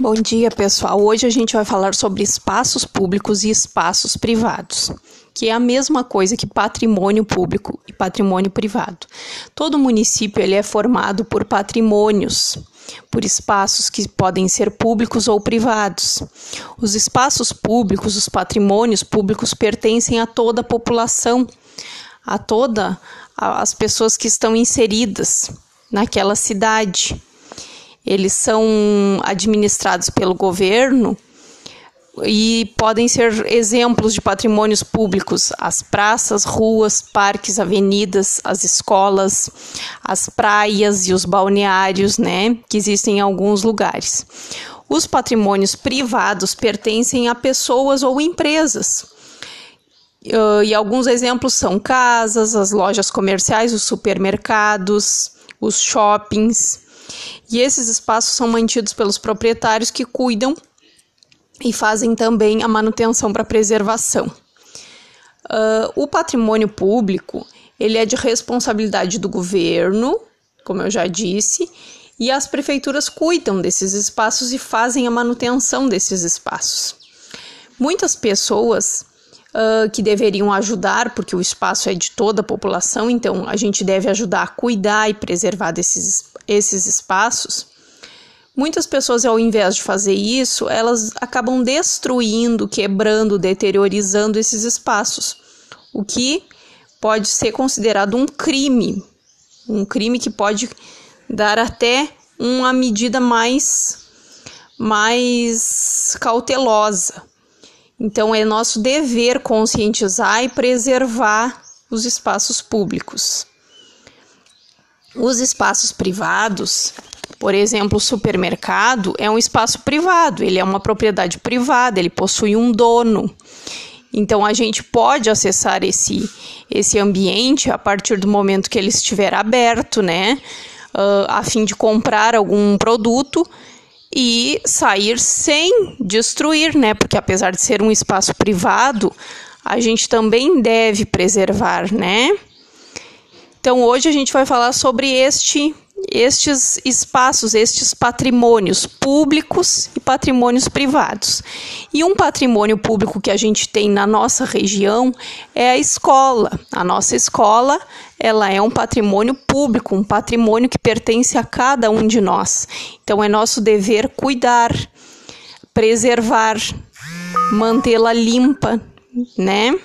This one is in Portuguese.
Bom dia, pessoal. Hoje a gente vai falar sobre espaços públicos e espaços privados, que é a mesma coisa que patrimônio público e patrimônio privado. Todo município ele é formado por patrimônios, por espaços que podem ser públicos ou privados. Os espaços públicos, os patrimônios públicos pertencem a toda a população, a todas as pessoas que estão inseridas naquela cidade eles são administrados pelo governo e podem ser exemplos de patrimônios públicos: as praças, ruas, parques, avenidas, as escolas, as praias e os balneários, né, que existem em alguns lugares. Os patrimônios privados pertencem a pessoas ou empresas. Uh, e alguns exemplos são casas, as lojas comerciais, os supermercados, os shoppings. E esses espaços são mantidos pelos proprietários que cuidam e fazem também a manutenção para preservação. Uh, o patrimônio público ele é de responsabilidade do governo, como eu já disse, e as prefeituras cuidam desses espaços e fazem a manutenção desses espaços. Muitas pessoas uh, que deveriam ajudar, porque o espaço é de toda a população, então a gente deve ajudar a cuidar e preservar desses esses espaços, muitas pessoas, ao invés de fazer isso, elas acabam destruindo, quebrando, deteriorizando esses espaços, o que pode ser considerado um crime, um crime que pode dar até uma medida mais mais cautelosa. Então é nosso dever conscientizar e preservar os espaços públicos. Os espaços privados, por exemplo, o supermercado é um espaço privado, ele é uma propriedade privada, ele possui um dono. Então a gente pode acessar esse, esse ambiente a partir do momento que ele estiver aberto, né? Uh, a fim de comprar algum produto e sair sem destruir, né? Porque apesar de ser um espaço privado, a gente também deve preservar, né? Então hoje a gente vai falar sobre este estes espaços, estes patrimônios públicos e patrimônios privados. E um patrimônio público que a gente tem na nossa região é a escola. A nossa escola, ela é um patrimônio público, um patrimônio que pertence a cada um de nós. Então é nosso dever cuidar, preservar, mantê-la limpa, né?